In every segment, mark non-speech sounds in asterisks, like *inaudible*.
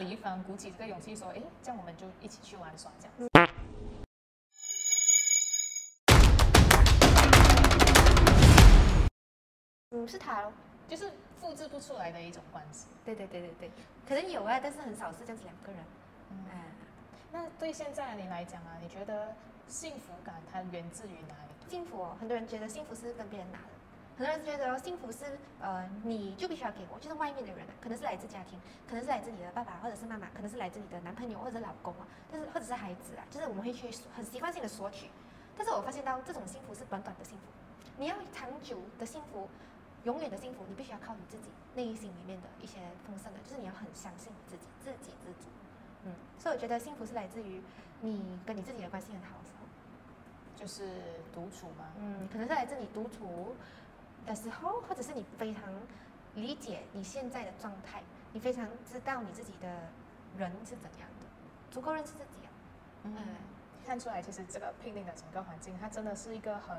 李一凡鼓起这个勇气说，哎，这样我们就一起去玩耍这样子。嗯，是他咯。就是复制不出来的一种关系。对对对对对，可能有啊，但是很少是这样子两个人。嗯，那对现在的你来讲啊，你觉得幸福感它源自于哪里？幸福哦，很多人觉得幸福是跟别人拿的，很多人觉得幸福是呃，你就必须要给我，就是外面的人啊，可能是来自家庭，可能是来自你的爸爸或者是妈妈，可能是来自你的男朋友或者是老公啊，但是或者是孩子啊，就是我们会去很习惯性的索取。但是我发现到这种幸福是短短的幸福，你要长久的幸福。永远的幸福，你必须要靠你自己内心里面的一些丰盛的，就是你要很相信你自己，自给自足。嗯，所以我觉得幸福是来自于你跟你自己的关系很好的时候，就是独处吗？嗯，可能是来自你独处的时候，或者是你非常理解你现在的状态，你非常知道你自己的人是怎样的，足够认识自己啊。嗯，看出来其实这个聘定的整个环境，它真的是一个很。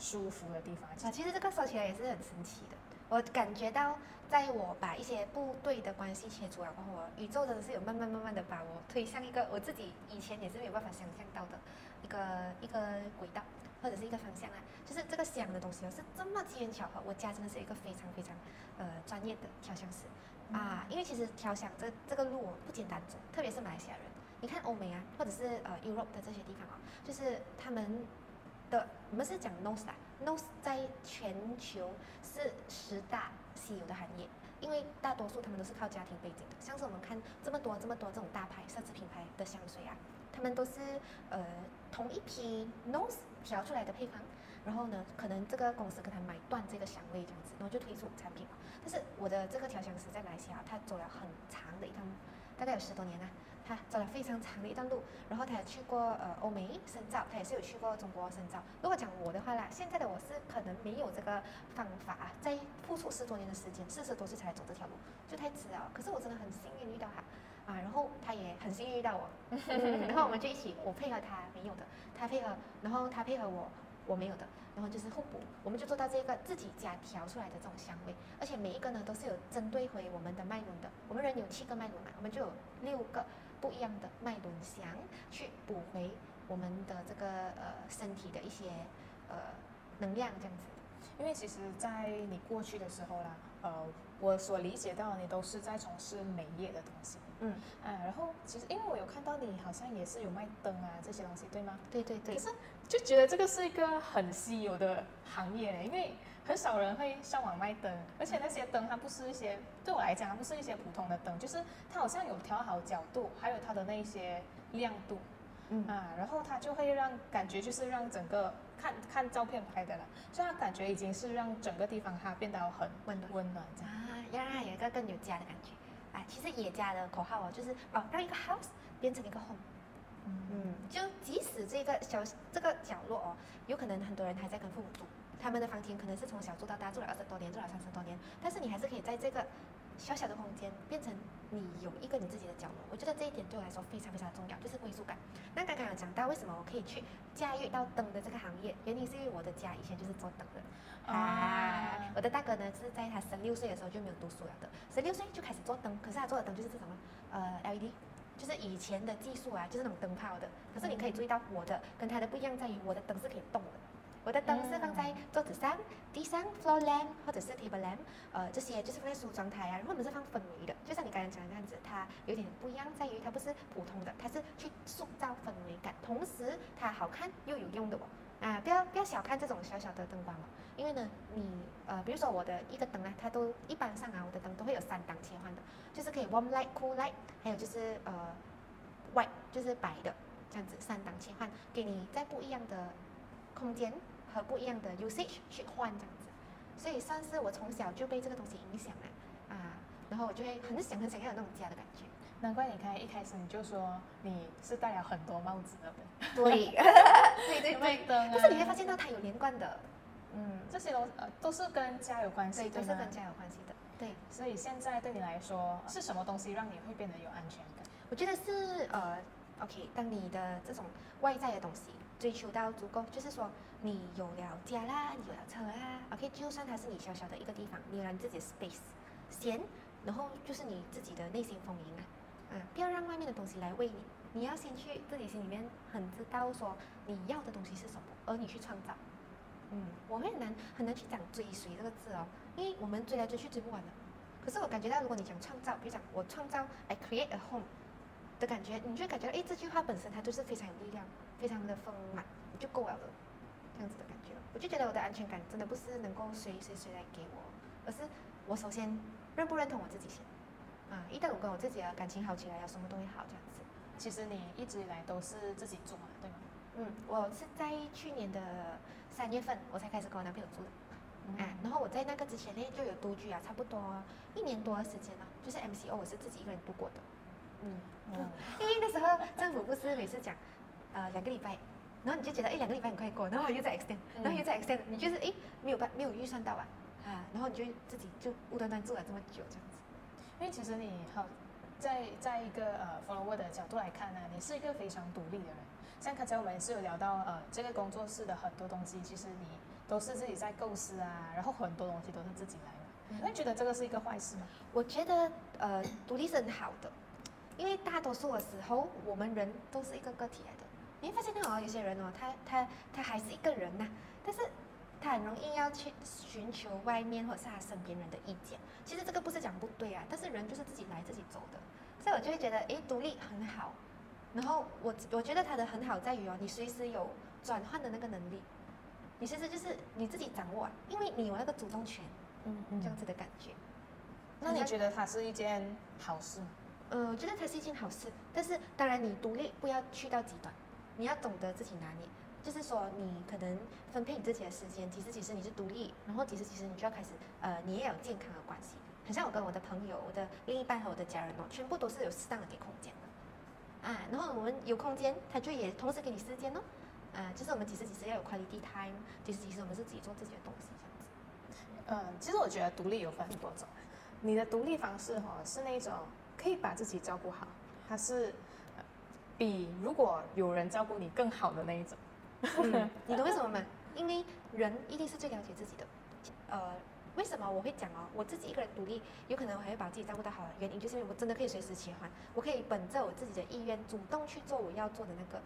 舒服的地方啊，其实这个说起来也是很神奇的。我感觉到，在我把一些不对的关系切除了过后，宇宙真的是有慢慢慢慢的把我推向一个我自己以前也是没有办法想象到的一个一个轨道或者是一个方向啊。就是这个想的东西哦，是这么机缘巧合。我家真的是一个非常非常呃专业的调香师啊，因为其实调香这这个路不简单走，特别是马来西亚人。你看欧美啊，或者是呃 Europe 的这些地方啊，就是他们。的，我们是讲 nose 啊，nose 在全球是十大稀有的行业，因为大多数他们都是靠家庭背景的，像是我们看这么多这么多这种大牌奢侈品牌的香水啊，他们都是呃同一批 nose 调出来的配方，然后呢，可能这个公司跟他买断这个香味这样子，然后就推出产品了但是我的这个调香师在马来西亚，他走了很长的一趟，大概有十多年了。他走了非常长的一段路，然后他也去过呃欧美深造，他也是有去过中国深造。如果讲我的话啦，现在的我是可能没有这个方法，在付出十多年的时间，四十多岁才走这条路，就太迟了。可是我真的很幸运遇到他，啊，然后他也很幸运遇到我，然后我们就一起，我配合他没有的，他配合，然后他配合我，我没有的。然后就是互补，我们就做到这个自己家调出来的这种香味，而且每一个呢都是有针对回我们的脉轮的。我们人有七个脉轮嘛，我们就有六个不一样的脉轮香去补回我们的这个呃身体的一些呃能量这样子。因为其实，在你过去的时候啦，呃，我所理解到你都是在从事美业的东西。嗯，啊，然后其实因为我有看到你好像也是有卖灯啊这些东西，对吗？对对对。可是就觉得这个是一个很稀有的行业，因为很少人会上网卖灯，而且那些灯它不是一些对我来讲它不是一些普通的灯，就是它好像有调好角度，还有它的那些亮度，嗯啊，然后它就会让感觉就是让整个看看照片拍的了，所以它感觉已经是让整个地方它变得很温暖温暖啊，让它有一个更有家的感觉啊。其实野家的口号哦，就是哦，让一个 house 变成一个 home。嗯，就即使这个小这个角落哦，有可能很多人还在跟父母住，他们的房间可能是从小住到大，住了二十多年，住了三十多年，但是你还是可以在这个小小的空间变成你有一个你自己的角落。我觉得这一点对我来说非常非常重要，就是归属感。那刚刚有讲到为什么我可以去驾驭到灯的这个行业，原因是因为我的家以前就是做灯的。啊，我的大哥呢是在他十六岁的时候就没有读书了的，十六岁就开始做灯，可是他做的灯就是这种呃 LED，就是以前的技术啊，就是那种灯泡的。可是你可以注意到我的跟他的不一样在于，我的灯是可以动的，我的灯是放在桌子上、地上 floor lamp 或者是 table lamp，呃，这些就是放在梳妆台啊，如果我们是放氛围的，就像你刚才讲的这样子，它有点不一样在于它不是普通的，它是去塑造氛围感，同时它好看又有用的哦。啊，不要不要小看这种小小的灯光哦，因为呢，你呃，比如说我的一个灯啊，它都一般上啊，我的灯都会有三档切换的，就是可以 warm light、cool light，还有就是呃，white，就是白的，这样子三档切换，给你在不一样的空间和不一样的 usage 去换这样子，所以算是我从小就被这个东西影响了啊，然后我就会很想很想要有那种家的感觉。难怪你看一开始你就说你是戴了很多帽子的，对，*laughs* 对对对，但是你会发现到它有连贯的，嗯，这些都呃都是跟家有关系，对，都是跟家有关系的，对。所以现在对你来说是什么东西让你会变得有安全感？我觉得是呃，OK，当你的这种外在的东西追求到足够，就是说你有了家啦，你有了车啦，OK，就算它是你小小的一个地方，你有了你自己的 space，闲，然后就是你自己的内心丰盈啊。啊，不要让外面的东西来喂你，你要先去自己心里面很知道说你要的东西是什么，而你去创造。嗯，我会很难很难去讲追随这个字哦，因为我们追来追去追不完的。可是我感觉到，如果你讲创造，比如讲我创造，I create a home 的感觉，你就感觉到，哎，这句话本身它就是非常有力量，非常的丰满，就够了的，这样子的感觉。我就觉得我的安全感真的不是能够随谁谁来给我，而是我首先认不认同我自己先。啊，一旦我跟我自己的感情好起来，什么都会好这样子。其实你一直以来都是自己做嘛，对吗？嗯，我是在去年的三月份我才开始跟我男朋友住的。哎，然后我在那个之前呢就有独居啊，差不多一年多的时间了，就是 MCO 我是自己一个人度过的。嗯，*laughs* 因为那时候政府不是每次讲，呃两个礼拜，然后你就觉得哎两个礼拜很快过，然后又在 extend，然后又在 extend，你就是哎没有办没有预算到啊，啊，然后你就自己就无端端做了这么久这样子。因为其实你好，在在一个呃 follower 的角度来看呢，你是一个非常独立的人。像刚才我们也是有聊到呃这个工作室的很多东西，其实你。都是自己在构思啊，然后很多东西都是自己来你觉得这个是一个坏事吗？我觉得呃，独立是很好的，因为大多数的时候我们人都是一个个体来的。你会发现到哦，有些人哦，他他他还是一个人呐，但是他很容易要去寻求外面或者是他身边人的意见。其实这个不是讲不对啊，但是人就是自己来自己走的，所以我就会觉得，哎，独立很好。然后我我觉得他的很好在于哦，你随时有转换的那个能力。你其实就是你自己掌握，因为你有那个主动权，嗯嗯，这样子的感觉。那你觉得它是一件好事吗？呃，我觉得它是一件好事，但是当然你独立不要去到极端，你要懂得自己拿捏。就是说你可能分配你自己的时间，其实其实你是独立，然后其实其实你就要开始，呃，你也有健康的关系。很像我跟我的朋友、我的另一半和我的家人哦，全部都是有适当的给空间的，啊，然后我们有空间，他就也同时给你时间哦。啊，就是我们几时几时要有 quality time，几时几时我们是自己做自己的东西这样子。嗯，其实我觉得独立有分很多种，你的独立方式哈是那种可以把自己照顾好，它是比如果有人照顾你更好的那一种。*laughs* 你懂为什么吗？因为人一定是最了解自己的。呃，为什么我会讲哦？我自己一个人独立，有可能我还会把自己照顾得好，原因就是因为我真的可以随时切换，我可以本着我自己的意愿，主动去做我要做的那个。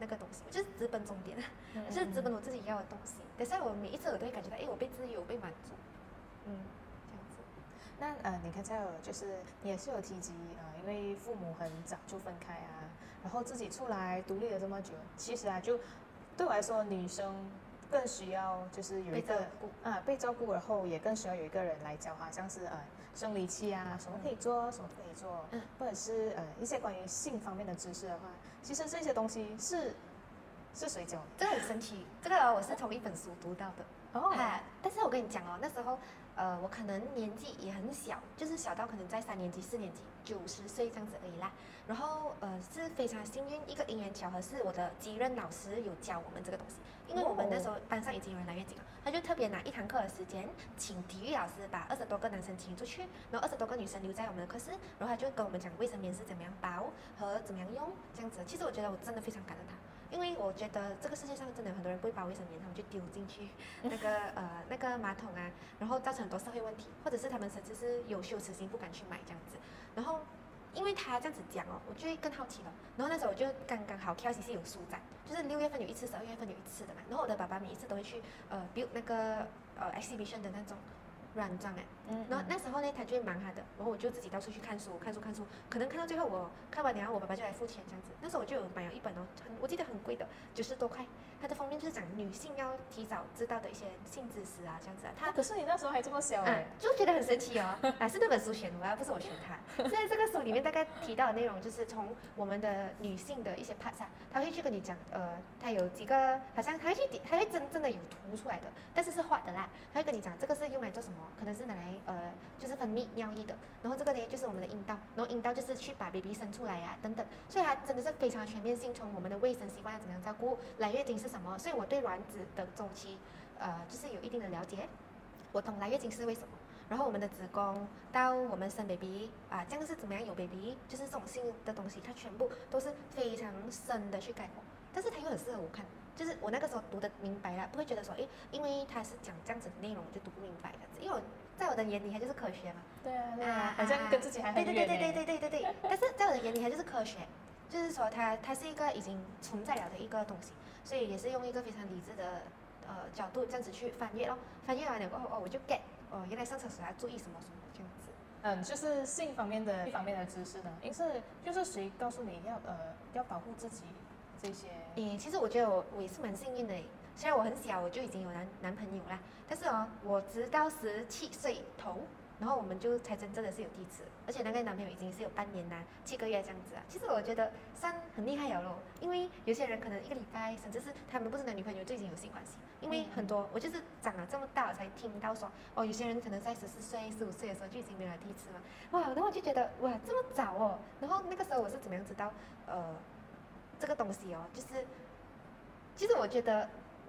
那个东西，就是直奔终点，就是直奔我自己要的东西。等下我每一次我都会感觉到，哎，我被治愈，我被满足。嗯，这样子。那呃，你看才有就是你也是有提及呃，因为父母很早就分开啊，然后自己出来独立了这么久，其实啊，就对我来说，女生更需要就是有一个啊被照顾，然后也更需要有一个人来教，好像是呃生理期啊，什么可以做，什么不可以做，嗯或者是呃一些关于性方面的知识的话。其实这些东西是是谁教？这个很神奇，这个我是从一本书读到的。哦，但是我跟你讲哦，那时候呃，我可能年纪也很小，就是小到可能在三年级、四年级、九十岁这样子而已啦。然后呃，是非常幸运，一个因缘巧合，是我的继任老师有教我们这个东西。因为我们那时候班上已经有人来月经了，他就特别拿一堂课的时间，请体育老师把二十多个男生请出去，然后二十多个女生留在我们的课室，然后他就跟我们讲卫生棉是怎么样包和怎么样用这样子。其实我觉得我真的非常感恩他，因为我觉得这个世界上真的有很多人不会把卫生棉，他们就丢进去那个 *laughs* 呃那个马桶啊，然后造成很多社会问题，或者是他们甚至是有羞耻心不敢去买这样子，然后。因为他这样子讲哦，我就会更好奇了。然后那时候我就刚刚好 KLCC 有书展，就是六月份有一次，十二月份有一次的嘛。然后我的爸爸每一次都会去呃 build 那个呃 exhibition 的那种软装哎。嗯。然后那时候呢，他就会忙他的，然后我就自己到处去看书，看书，看书。可能看到最后我看完，然后我爸爸就来付钱这样子。那时候我就有买了一本哦，很我记得很贵的，九十多块。它的封面就是讲女性要提早知道的一些性知识啊，这样子啊。它可是你那时候还这么小哎，就觉得很神奇哦。啊，是那本书选的，而不是我选它。在这个书里面大概提到的内容，就是从我们的女性的一些 part 上，他会去跟你讲，呃，他有几个，好像他会去，他会真正的有图出来的，但是是画的啦。他会跟你讲，这个是用来做什么？可能是拿来呃，就是分泌尿液的。然后这个呢，就是我们的阴道，然后阴道就是去把 baby 生出来呀，等等。所以它真的是非常全面性，从我们的卫生习惯要怎么样照顾，来月经是什么？所以我对卵子的周期，呃，就是有一定的了解。我懂来月经是为什么，然后我们的子宫到我们生 baby 啊，这样是怎么样有 baby，就是这种性的东西，它全部都是非常深的去概括。但是它又很适合我看，就是我那个时候读的明白了，不会觉得说，诶，因为它是讲这样子的内容，我就读不明白的。因为我在我的眼里它就是科学嘛。对啊对啊啊，好像跟自己还对很远对对对对欸对对对对。但是在我的眼里，它就是科学，就是说它它是一个已经存在了的一个东西，所以也是用一个非常理智的呃角度这样子去翻阅咯。翻阅完了过后，哦，我就 get 哦，原来上厕所要注意什么什么这样子。嗯，就是性方面的方面的知识呢，因是就是谁告诉你要呃要保护自己这些？诶，其实我觉得我我也是蛮幸运的诶，虽然我很小我就已经有男男朋友啦，但是哦，我直到十七岁头，然后我们就才真正的是有第一次，而且那个男朋友已经是有半年啦，七个月这样子啊。其实我觉得算很厉害了咯，因为有些人可能一个礼拜，甚至是他们不是男女朋友就已经有性关系，因为很多我就是长了这么大我才听到说，哦，有些人可能在十四岁、十五岁的时候就已经没有了第一次嘛，哇，然后我就觉得哇这么早哦，然后那个时候我是怎么样知道呃这个东西哦，就是其实我觉得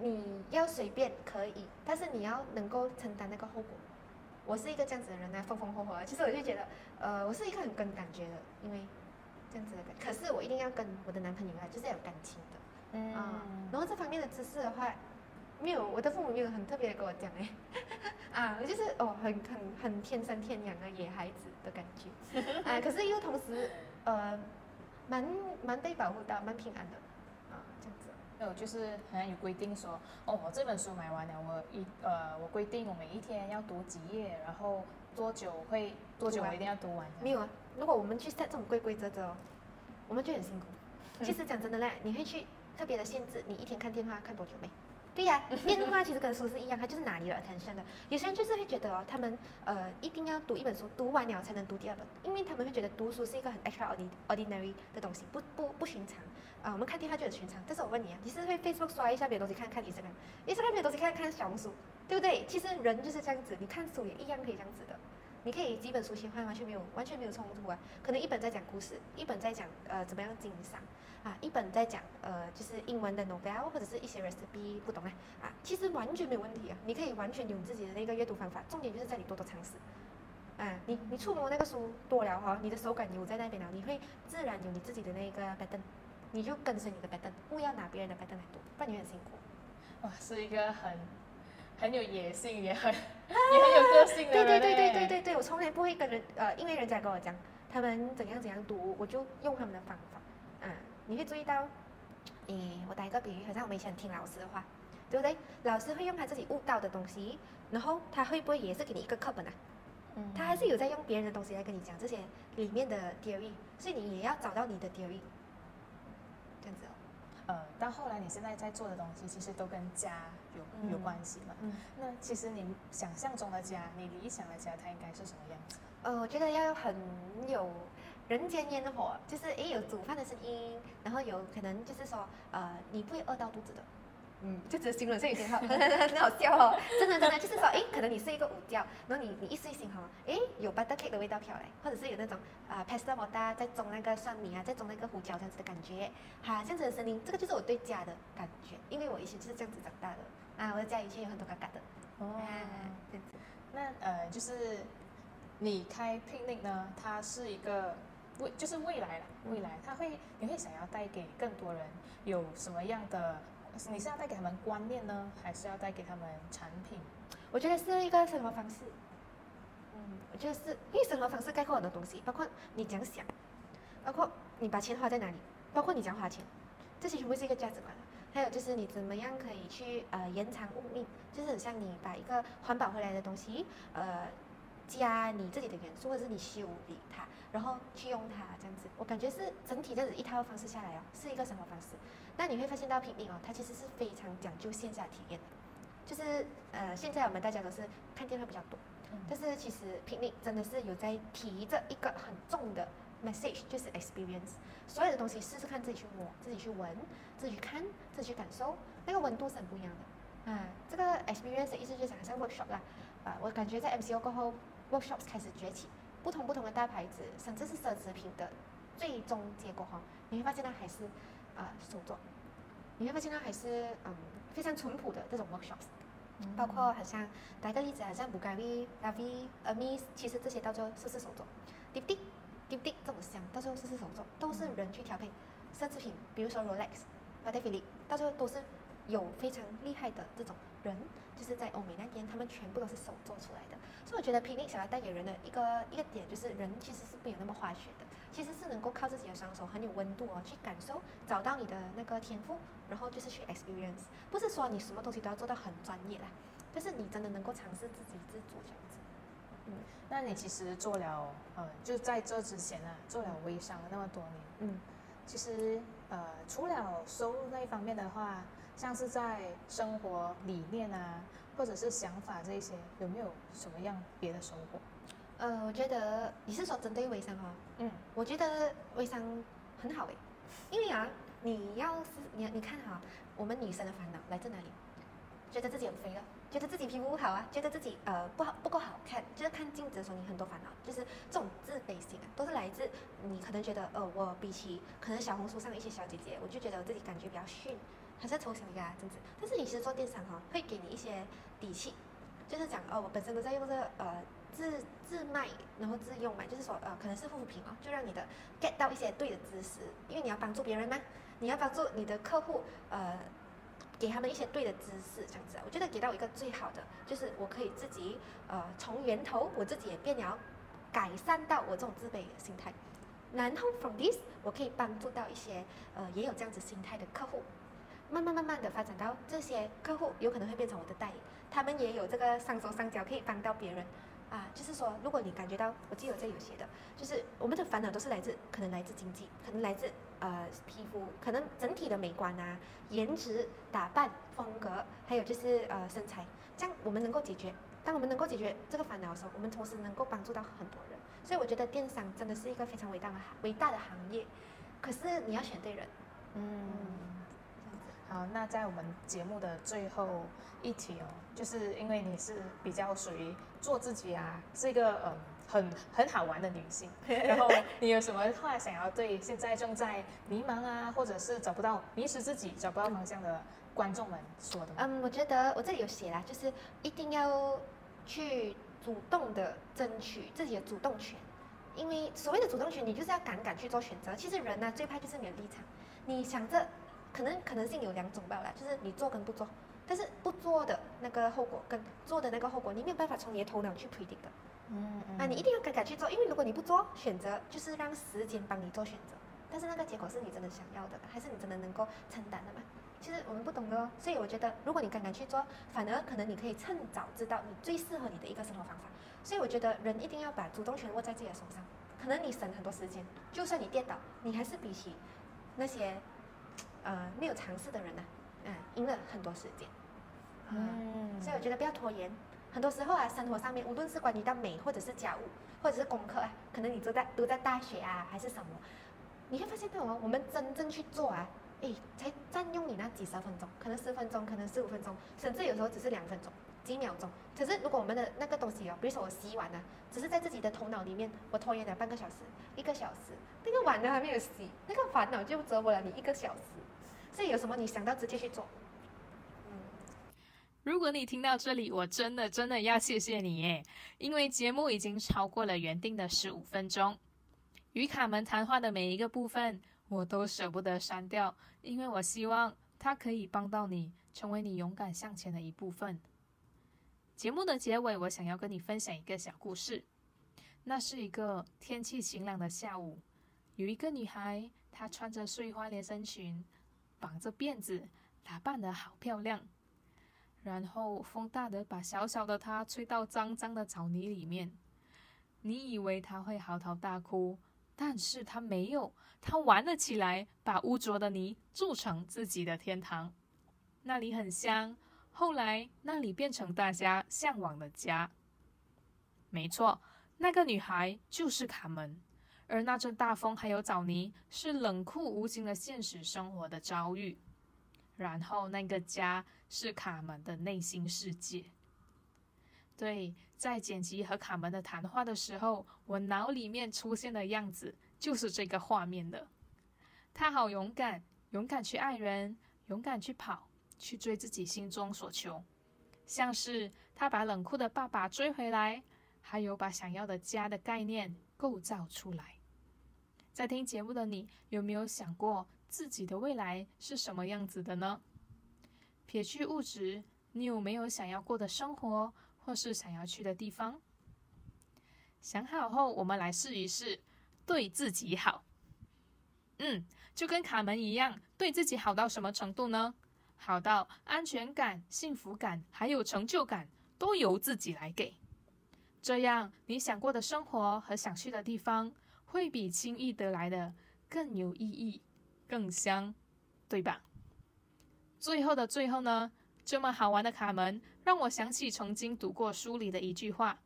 你要随便可以，但是你要能够承担那个后果。我是一个这样子的人呢，风风火火的。其实我就觉得，呃，我是一个很跟感觉的，因为这样子的感。可是我一定要跟我的男朋友啊，就是要有感情的。嗯啊然后这方面的知识的话，没有我的父母没有很特别的跟我讲哎，*laughs* 啊，我就是哦很很很天生天养的野孩子的感觉，*laughs* 啊，可是又同时呃蛮蛮被保护到，蛮平安的，有就是好像有规定说，哦，我这本书买完了，我一呃我规定我每一天要读几页，然后多久会多久我一定要读完。没有啊，如果我们去 set 这种规规则则哦，我们就很辛苦。其实讲真的嘞，你会去特别的限制你一天看电话看多久没？对呀、电话其实跟书是一样，它就是拿你的 attention 的。有些人就是会觉得哦，他们呃一定要读一本书，读完了才能读第二本，因为他们会觉得读书是一个很 extraordinary 的东西，不不不寻常。啊、我们看电话就很寻常。但是我问你啊，你是会 Facebook 刷一下别的东西看看 Instagram，Instagram 别的东西看看小红书，对不对？其实人就是这样子，你看书也一样可以这样子的。你可以几本书切换，完全没有完全没有冲突啊。可能一本在讲故事，一本在讲呃怎么样经商啊，一本在讲呃就是英文的 novel 或者是一些 recipe 不懂啊啊，其实完全没有问题啊。你可以完全有自己的那个阅读方法，重点就是在你多多尝试。啊，你你触摸那个书多了哈，你的手感有在那边了，你会自然有你自己的那个 pattern，你就跟随你的 pattern，不要拿别人的 pattern 来读，不然你很辛苦。哇，是一个很很有野性，也很 *laughs* 也很有个性的人对对对对欸对对对，我从来不会跟人呃，因为人家跟我讲他们怎样怎样读，我就用他们的方法。嗯，你会注意到，诶，我打一个比喻，好像我们以前听老师的话，对不对？老师会用他自己悟到的东西，然后他会不会也是给你一个课本啊？嗯他还是有在用别人的东西来跟你讲这些里面的 theory，所以你也要找到你的 theory，这样子哦。呃，到后来你现在在做的东西，其实都跟家有、有嗯关系嘛。嗯。那其实你想象中的家，你理想的家，它应该是什么样子？呃，我觉得要很有人间烟火，就是诶有煮饭的声音，然后有可能就是说呃你不会饿到肚子的，嗯，就只是形容这一点好很很好笑哦，真的真的就是说哎可能你睡一个午觉，然后你你一睡醒哈，诶有 butter cake 的味道飘来，或者是有那种啊、pasta m o t a 在种那个蒜泥啊，在种那个胡椒这样子的感觉，哈这样子的声音，这个就是我对家的感觉，因为我以前就是这样子长大的啊，我的家以前有很多嘎嘎的，哦啊这样子。那呃，就是你开 picnic 呢，它是一个未，就是未来了，未来它会，你会想要带给更多人有什么样的？你是要带给他们观念呢，还是要带给他们产品？我觉得是一个生活方式。嗯，我觉得是因为生活方式概括很多东西，包括你怎样想，包括你把钱花在哪里，包括你怎样花钱，这些全部是一个价值观。还有就是你怎么样可以去呃延长物命，就是很像你把一个环保回来的东西，呃加你自己的元素，或者是你修理它，然后去用它这样子。我感觉是整体这样子一套方式下来哦，是一个生活方式。那你会发现到平民哦，它其实是非常讲究线下体验的。就是呃，现在我们大家都是看电话比较多，但是其实平民真的是有在提着一个很重的 message，就是 experience。所有的东西试试看，自己去摸，自己去闻，自己去看，自己去感受，那个温度是很不一样的。啊，这个 experience 的意思就是好像 workshop 啦。啊，我感觉在 MCO 过后，workshops 开始崛起，不同不同的大牌子，甚至是奢侈品的最终结果哈，你会发现它还是啊手作，你会发现它还是嗯非常淳朴的这种 workshops。包括好像打一个例子，好像 Bulgari、Lavi、Hermes，其实这些到最后是是手作。d i p d i d i p d i 这种香，到最后是是手作，都是人去调配。奢侈品，比如说 Rolex、Patek Philippe，到最后都是有非常厉害的这种人，就是在欧美那边，他们全部都是手做出来的。所以我觉得霹雳想要带给人的一个一个点，就是人其实是没有那么化学的，其实是能够靠自己的双手很有温度哦，去感受，找到你的那个天赋，然后就是去 experience，不是说你什么东西都要做到很专业啦，但是你真的能够尝试自己自足这样子。嗯，那你其实做了，呃，就在这之前啊，做了微商那么多年，嗯，其实呃，除了收入那一方面的话，像是在生活理念啊，或者是想法这一些，有没有什么样别的收获？呃，我觉得你是说针对微商哦，嗯，我觉得微商很好诶，因为啊，你要是你你看哈，我们女生的烦恼来自哪里？觉得自己很肥了，觉得自己皮肤不好啊，觉得自己呃不好不够好看，就是看镜子的时候你很多烦恼，就是这种自卑心啊，都是来自你可能觉得呃我比起可能小红书上的一些小姐姐，我就觉得我自己感觉比较逊，还是丑小鸭这样子。但是你其实做电商哈，会给你一些底气，就是讲哦我本身都在用这个呃自自卖，然后自用嘛，就是说呃可能是护肤品哦，就让你的 get 到一些对的知识，因为你要帮助别人嘛，你要帮助你的客户呃。给他们一些对的知识，这样子，我觉得给到一个最好的，就是我可以自己呃从源头，我自己也变了，改善到我这种自卑的心态，然后 from this 我可以帮助到一些呃也有这样子心态的客户，慢慢慢慢的发展到这些客户有可能会变成我的代理，他们也有这个上手上脚可以帮到别人。啊，就是说，如果你感觉到，我记得这有写的，就是我们的烦恼都是来自，可能来自经济，可能来自呃皮肤，可能整体的美观啊、颜值、打扮、风格，还有就是呃身材，这样我们能够解决。当我们能够解决这个烦恼的时候，我们同时能够帮助到很多人。所以我觉得电商真的是一个非常伟大的伟大的行业，可是你要选对人。嗯，好，那在我们节目的最后一题哦，就是因为你是比较属于做自己啊，是一个嗯很很好玩的女性，然后 *laughs* 你有什么话想要对现在正在迷茫啊，或者是找不到迷失自己、找不到方向的观众们说的？嗯，我觉得我这里有写啦，就是一定要去主动的争取自己的主动权，因为所谓的主动权，你就是要敢敢去做选择。其实人呢，最怕就是你的立场，你想着可能可能性有两种吧啦，就是你做跟不做，但是不做的那个后果跟做的那个后果，你没有办法从你的头脑去 predict 的。嗯嗯啊，你一定要敢敢去做，因为如果你不做选择，就是让时间帮你做选择，但是那个结果是你真的想要的，还是你真的能够承担的嘛？其实我们不懂的哦，所以我觉得，如果你敢敢去做，反而可能你可以趁早知道你最适合你的一个生活方法。所以我觉得人一定要把主动权握在自己的手上，可能你省很多时间，就算你跌倒，你还是比起那些呃没有尝试的人呢、嗯，赢了很多时间。嗯所以我觉得不要拖延。很多时候啊，生活上面无论是关于到美，或者是家务，或者是功课啊，可能你都在都在大学啊，还是什么，你会发现到哦，我们真正去做啊，诶，才占用你那几十分钟，可能十分钟，可能十五分钟，甚至有时候只是两分钟、几秒钟。可是如果我们的那个东西哦，比如说我洗碗啊，只是在自己的头脑里面，我拖延了半个小时、一个小时，那个碗呢还没有洗，那个烦恼就折磨了你一个小时。所以有什么你想到直接去做。如果你听到这里，我真的真的要谢谢你耶，因为节目已经超过了原定的十五分钟。与卡门谈话的每一个部分，我都舍不得删掉，因为我希望它可以帮到你，成为你勇敢向前的一部分。节目的结尾，我想要跟你分享一个小故事。那是一个天气晴朗的下午，有一个女孩，她穿着碎花连身裙，绑着辫子，打扮得好漂亮。然后风大的把小小的她吹到脏脏的草泥里面。你以为她会嚎啕大哭，但是她没有，她玩了起来，把污浊的泥筑成自己的天堂。那里很香，后来那里变成大家向往的家。没错，那个女孩就是卡门，而那阵大风还有枣泥是冷酷无情的现实生活的遭遇。然后那个家是卡门的内心世界。对，在剪辑和卡门的谈话的时候，我脑里面出现的样子就是这个画面的。他好勇敢，勇敢去爱人，勇敢去跑，去追自己心中所求。像是他把冷酷的爸爸追回来，还有把想要的家的概念构造出来。在听节目的你，有没有想过？自己的未来是什么样子的呢？撇去物质，你有没有想要过的生活，或是想要去的地方？想好后，我们来试一试，对自己好。嗯，就跟卡门一样，对自己好到什么程度呢？好到安全感、幸福感还有成就感都由自己来给。这样，你想过的生活和想去的地方，会比轻易得来的更有意义、更香，对吧？最后的最后呢，这么好玩的卡门，让我想起曾经读过书里的一句话。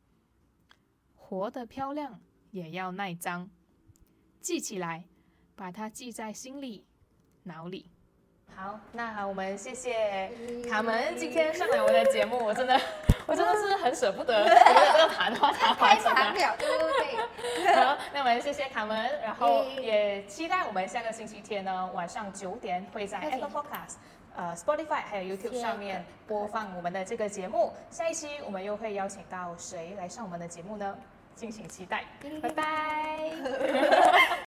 活得漂亮也要耐脏，记起来，把它记在心里、脑里。好，那我们谢谢卡门今天上来我的节目，我真的，我真的是很舍不得 *laughs* 我的这个谈话谈太完长了，对不对？*laughs* 好，那我们谢谢卡门，然后也期待我们下个星期天呢晚上九点会在 Apple Podcast、呃 Spotify 还有 YouTube 上面播放我们的这个节目。下一期我们又会邀请到谁来上我们的节目呢？敬请期待，拜拜。*laughs*